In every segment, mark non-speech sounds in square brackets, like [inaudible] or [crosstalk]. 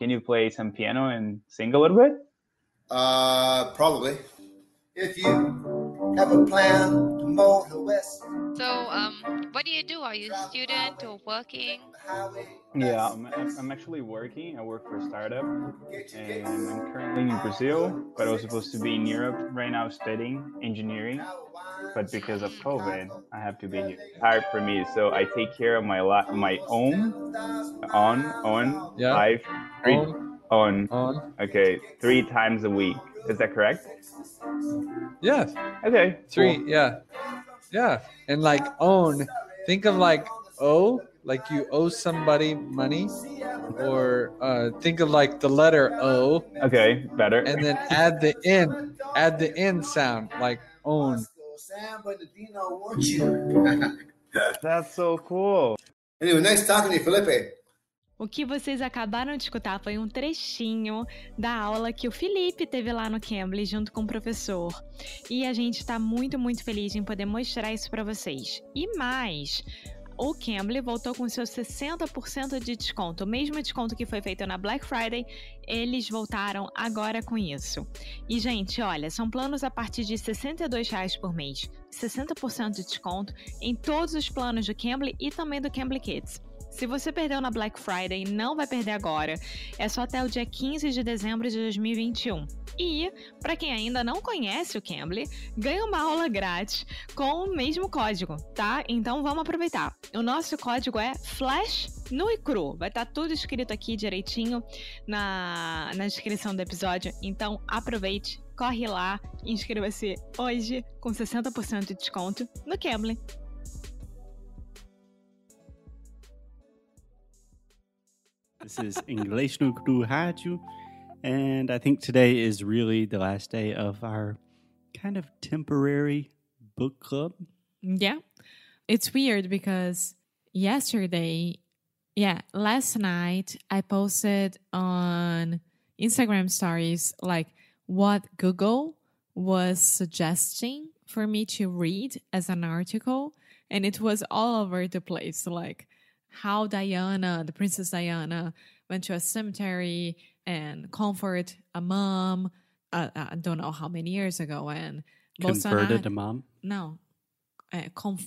Can you play some piano and sing a little bit? Uh, probably. If you have a plan to the west So, um, what do you do? Are you a student or working? Yeah, I'm, I'm I'm actually working. I work for a startup, and I'm currently in Brazil, but I was supposed to be in Europe right now studying engineering. But because of COVID, I have to be here. Hard for me, so I take care of my la- my own on on Yeah. life three On, on on. okay three times a week. Is that correct? Yes. Okay, Three. cool. Yeah. Yeah. And like own. Think of like owe, like you owe somebody money, or uh, think of like the letter O, Okay, better. and then add the N, add the N sound, like own. Sam Bernardino wants you. That's so cool. anyway, nice talking to you, Felipe. O que vocês acabaram de escutar foi um trechinho da aula que o Felipe teve lá no Cambly junto com o professor. E a gente está muito, muito feliz em poder mostrar isso para vocês. E mais, o Cambly voltou com seu 60% de desconto. O mesmo desconto que foi feito na Black Friday, eles voltaram agora com isso. E, gente, olha, são planos a partir de 62 reais por mês. 60% de desconto em todos os planos do Cambly e também do Cambly Kids. Se você perdeu na Black Friday, não vai perder agora. É só até o dia 15 de dezembro de 2021. E, para quem ainda não conhece o Cambly, ganha uma aula grátis com o mesmo código, tá? Então vamos aproveitar. O nosso código é Flash nu e cru. Vai estar tudo escrito aqui direitinho na, na descrição do episódio. Então aproveite, corre lá, inscreva-se hoje com 60% de desconto no Cambly. This is English no Cru Rádio, and I think today is really the last day of our kind of temporary book club. Yeah. It's weird because yesterday, yeah, last night I posted on Instagram stories like what Google was suggesting for me to read as an article. And it was all over the place, like how Diana, the Princess Diana, went to a cemetery and comfort a mom. Uh, I don't know how many years ago, and Converted Bolsonaro- a mom. no, uh, comf-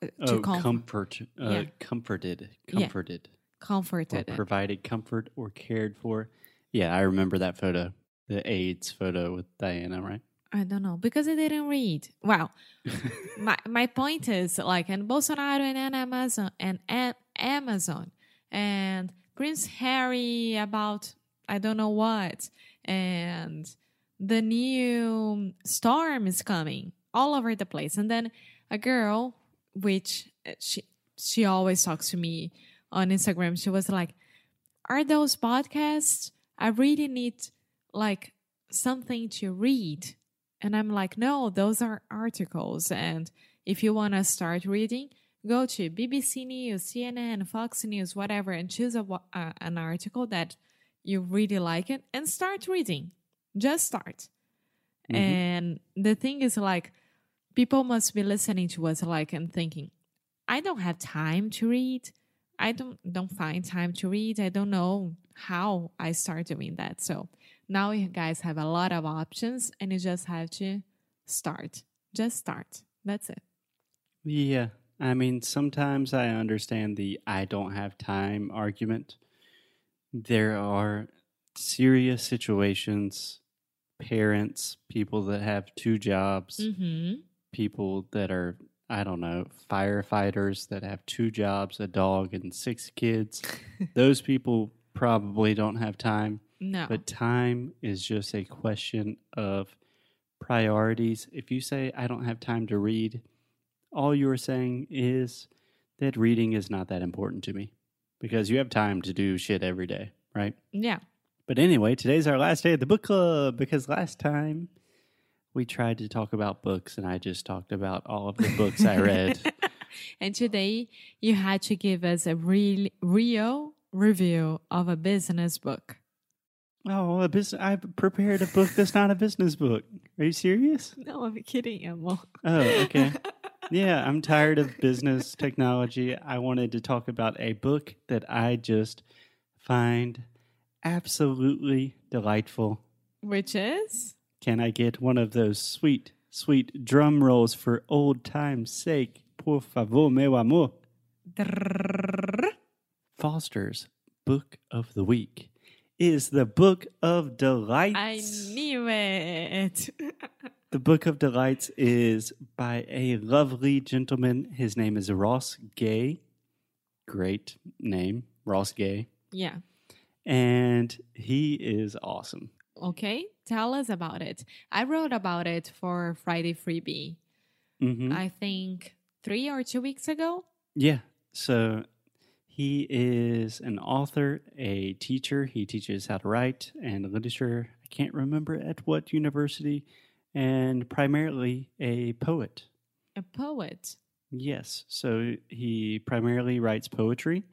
to Oh, comf- comfort. Uh, Yeah. Comforted. Yeah. Comforted. Or comforted. provided comfort or cared for. Yeah, I remember that photo. The AIDS photo with Diana, right? I don't know because I didn't read. Well, [laughs] my my point is like, and Bolsonaro and an Amazon and an Amazon and Prince Harry about I don't know what and the new storm is coming all over the place. And then a girl, which uh, she she always talks to me on Instagram, she was like, "Are those podcasts? I really need like something to read." And I'm like, "No, those are articles. And if you want to start reading, go to BBC News, CNN, Fox News, whatever, and choose a, uh, an article that you really like it and start reading. Just start." Mhm. And the thing is, like, people must be listening to us, like, and thinking, I don't have time to read. I don't don't find time to read. I don't know how I start doing that. So now you guys have a lot of options, and you just have to start. Just start. That's it. Yeah. I mean, sometimes I understand the I don't have time argument. There are serious situations, parents, people that have two jobs, Mm-hmm. people that are, I don't know, firefighters that have two jobs, a dog, and six kids. [laughs] Those people probably don't have time. No. But time is just a question of priorities. If you say, I don't have time to read, all you're saying is that reading is not that important to me because you have time to do shit every day, right? yeah. But anyway, today's our last day at the book club because last time we tried to talk about books and I just talked about all of the books I read. [laughs] and today you had to give us a real real review of a business book. Oh, a business! I prepared a book that's not a business book. Are you serious? No, I'm kidding, Emma. Oh, okay. [laughs] yeah, I'm tired of business technology. I wanted to talk about a book that I just find absolutely delightful. Which is? Can I get one of those sweet, sweet drum rolls for old time's sake? Por favor, meu amor. Foster's Book of the Week is the Book of Delights. I knew it. The Book of Delights is by a lovely gentleman. His name is Ross Gay. Great name, Ross Gay. yeah. And he is awesome. Okay. Tell us about it. I wrote about it for Friday Freebie. hmm I think three or two weeks ago. Yeah. So he is an author, a teacher. He teaches how to write and literature. I can't remember at what university, and primarily a poet. A poet. Yes. So he primarily writes poetry,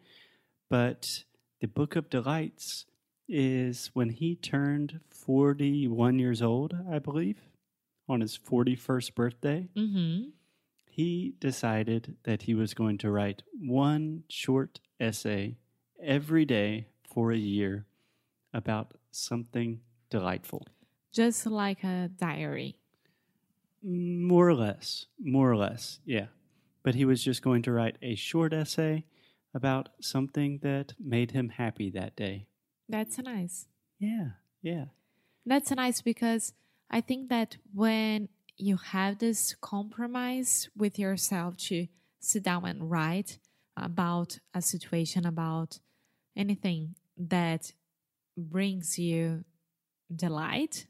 but the Book of Delights is when he turned 41 years old, I believe, on his 41st birthday. Mm-hmm. He decided that he was going to write one short essay every day for a year about something delightful. Just like a diary. More or less. More or less, yeah. But he was just going to write a short essay about something that made him happy that day. That's nice. Yeah, yeah. That's nice because I think that when you have this compromise with yourself to sit down and write about a situation, about anything that brings you delight,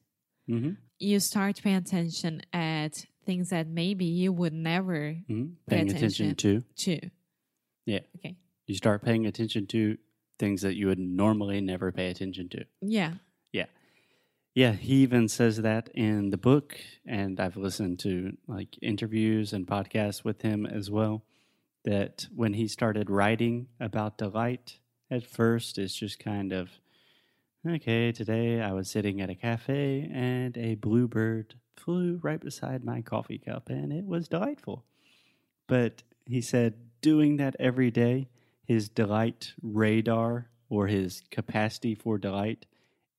Mm-hmm. you start paying attention at things that maybe you would never hmm Pay Paying attention to. to. Yeah. Okay. You start paying attention to things that you would normally never pay attention to. Yeah. Yeah. Yeah, he even says that in the book, and I've listened to like interviews and podcasts with him as well. That when he started writing about delight, at first it's just kind of okay. Today I was sitting at a cafe and a bluebird flew right beside my coffee cup, and it was delightful. But he said doing that every day, his delight radar or his capacity for delight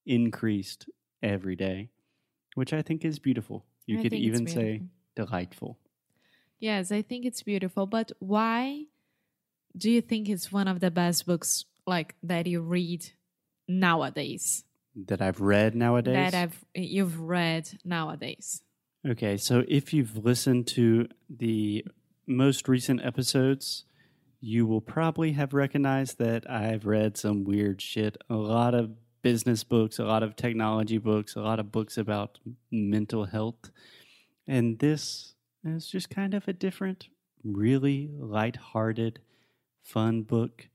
increased every day, which I think is beautiful. You I could even say delightful. Yes, I think it's beautiful. But why do you think it's one of the best books like that you read nowadays? That I've read nowadays. That I've you've read nowadays. okay, so if you've listened to the most recent episodes, you will probably have recognized that I've read some weird shit. A lot of business books, a lot of technology books, a lot of books about mental health. And this is just kind of a different, really light-hearted, fun book.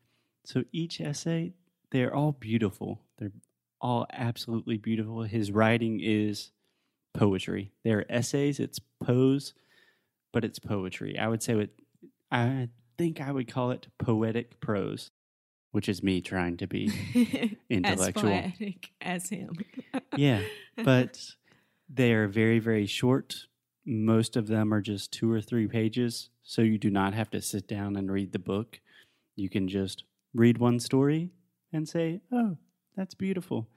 So each essay, they're all beautiful. They're all absolutely beautiful. His writing is poetry. They're essays, it's prose, but it's poetry. I would say what I think I would call it poetic prose, which is me trying to be [laughs] Intellectual. As poetic as him. yeah, but [laughs] they are very, very short. Most of them are just two or three pages, so you do not have to sit down and read the book. You can just read one story and say, Oh, that's beautiful.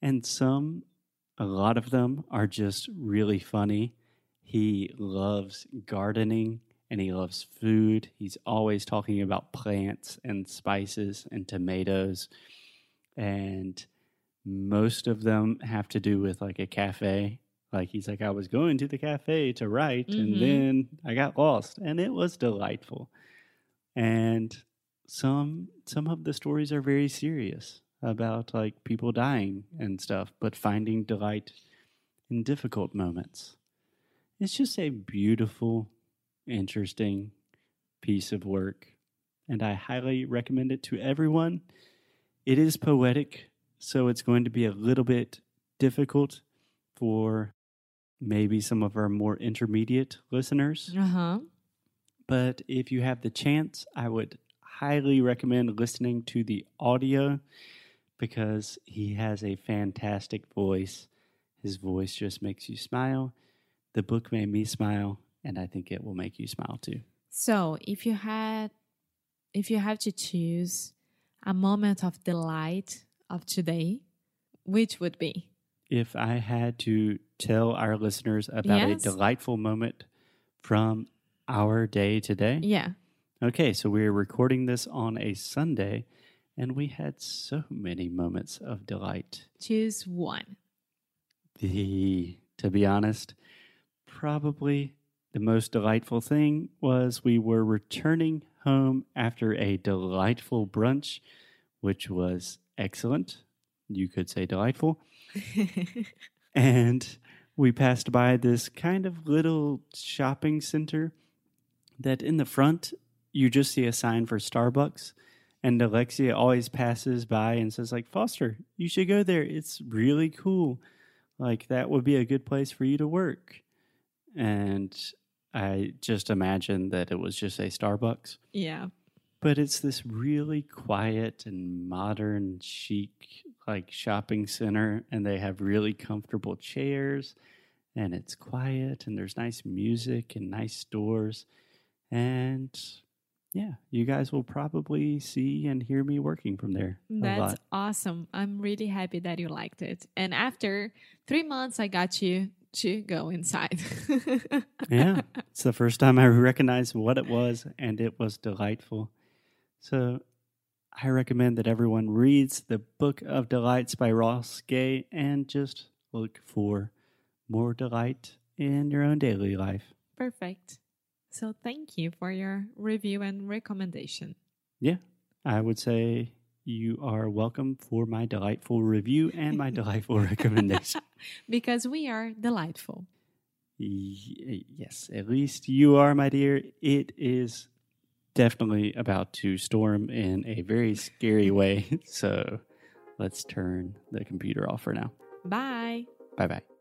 And some, a lot of them are just really funny. He loves gardening and he loves food. He's always talking about plants and spices and tomatoes. And most of them have to do with like a cafe. Like he's like, I was going to the cafe to write, Mhm. and then I got lost, and it was delightful. And some some of the stories are very serious about like people dying and stuff, but finding delight in difficult moments. It's just a beautiful, interesting piece of work, and I highly recommend it to everyone. It is poetic, so it's going to be a little bit difficult for maybe some of our more intermediate listeners. Uh huh. But if you have the chance, I would highly recommend listening to the audio because he has a fantastic voice. His voice just makes you smile. The book made me smile, and I think it will make you smile too. So if you had if you have to choose a moment of delight of today, which would be? If I had to tell our listeners about Yes. a delightful moment from our day today, Yeah. Okay, so we're recording this on a Sunday, and we had so many moments of delight. Choose one. The, to be honest, probably the most delightful thing was we were returning home after a delightful brunch, which was excellent. You could say delightful. [laughs] and we passed by this kind of little shopping center that in the front you just see a sign for Starbucks and Alexia always passes by and says like Foster you should go there. It's really cool. Like that would be a good place for you to work. And I just imagined that it was just a Starbucks. Yeah. but it's this really quiet and modern chic like shopping center and they have really comfortable chairs and it's quiet and there's nice music and nice stores and yeah you guys will probably see and hear me working from there That's lot awesome. I'm really happy that you liked it. And after three months, I got you to go inside. [laughs] yeah it's the first time i recognized what it was and it was delightful so i recommend that everyone reads the book of delights by ross gay and just look for more delight in your own daily life Perfect. So thank you for your review and recommendation. yeah i would say you are welcome for my delightful review and my [laughs] delightful recommendation [laughs] Because we are delightful. Y- yes, at least you are, my dear. It is definitely about to storm in a very scary way. [laughs] So let's turn the computer off for now. Bye. Bye bye.